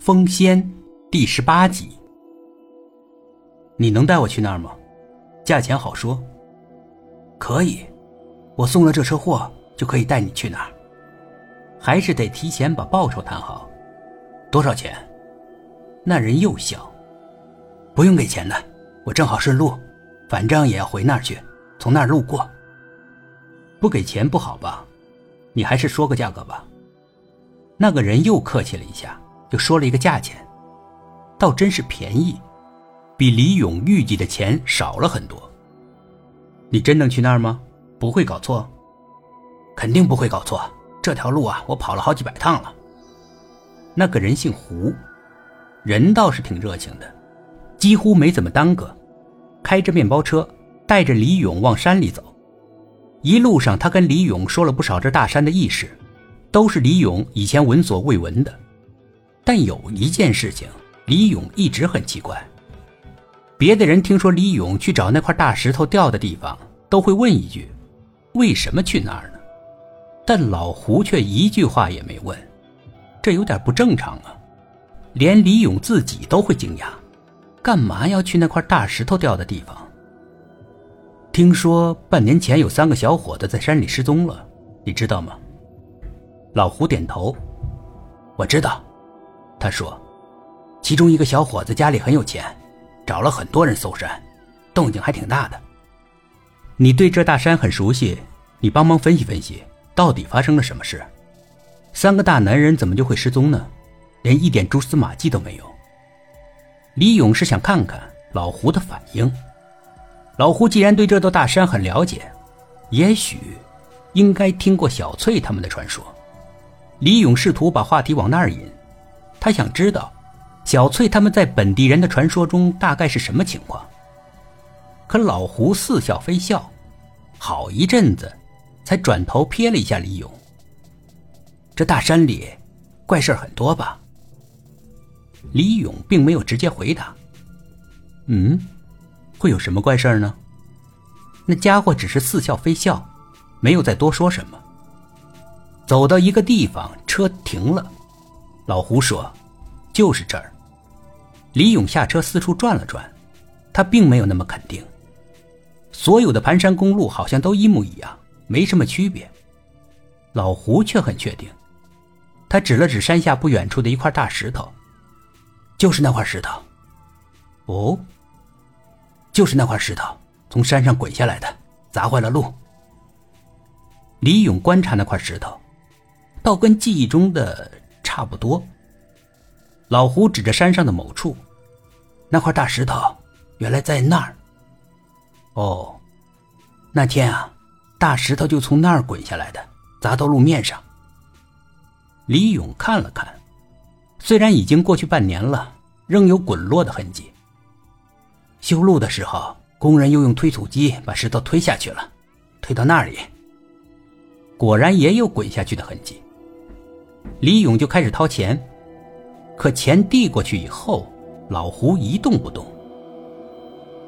风仙第十八集。你能带我去那儿吗？价钱好说。可以，我送了这车货就可以带你去那儿。还是得提前把报酬谈好。多少钱？那人又笑。不用给钱的，我正好顺路，反正也要回那儿去，从那儿路过。不给钱不好吧？你还是说个价格吧。那个人又客气了一下。就说了一个价钱，倒真是便宜，比李勇预计的钱少了很多。你真能去那儿吗？不会搞错？肯定不会搞错。这条路啊，我跑了好几百趟了。那个人姓胡，人倒是挺热情的，几乎没怎么耽搁，开着面包车带着李勇往山里走。一路上，他跟李勇说了不少这大山的轶事，都是李勇以前闻所未闻的。但有一件事情，李勇一直很奇怪。别的人听说李勇去找那块大石头掉的地方，都会问一句：“为什么去那儿呢？”但老胡却一句话也没问，这有点不正常啊！连李勇自己都会惊讶，干嘛要去那块大石头掉的地方？听说半年前有三个小伙子在山里失踪了，你知道吗？老胡点头，我知道。他说：“其中一个小伙子家里很有钱，找了很多人搜山，动静还挺大的。你对这大山很熟悉，你帮忙分析分析，到底发生了什么事？三个大男人怎么就会失踪呢？连一点蛛丝马迹都没有。”李勇是想看看老胡的反应。老胡既然对这座大山很了解，也许应该听过小翠他们的传说。李勇试图把话题往那儿引。他想知道，小翠他们在本地人的传说中大概是什么情况。可老胡似笑非笑，好一阵子，才转头瞥了一下李勇。这大山里，怪事很多吧？李勇并没有直接回答。嗯，会有什么怪事呢？那家伙只是似笑非笑，没有再多说什么。走到一个地方，车停了。老胡说：“就是这儿。”李勇下车四处转了转，他并没有那么肯定。所有的盘山公路好像都一模一样，没什么区别。老胡却很确定，他指了指山下不远处的一块大石头：“就是那块石头。”“哦，就是那块石头从山上滚下来的，砸坏了路。”李勇观察那块石头，倒跟记忆中的。差不多。老胡指着山上的某处，那块大石头原来在那儿。哦，那天啊，大石头就从那儿滚下来的，砸到路面上。李勇看了看，虽然已经过去半年了，仍有滚落的痕迹。修路的时候，工人又用推土机把石头推下去了，推到那里，果然也有滚下去的痕迹。李勇就开始掏钱，可钱递过去以后，老胡一动不动。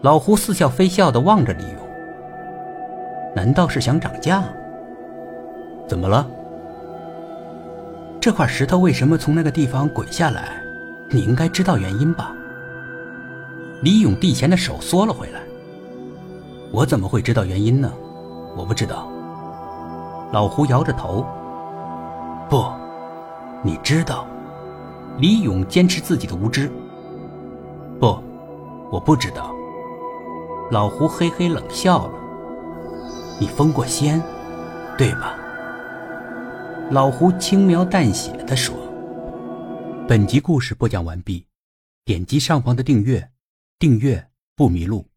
老胡似笑非笑的望着李勇，难道是想涨价？怎么了？这块石头为什么从那个地方滚下来？你应该知道原因吧？李勇递钱的手缩了回来。我怎么会知道原因呢？我不知道。老胡摇着头，不。你知道，李勇坚持自己的无知。不，我不知道。老胡嘿嘿冷笑了。你封过仙，对吧？老胡轻描淡写的说。本集故事播讲完毕，点击上方的订阅，订阅不迷路。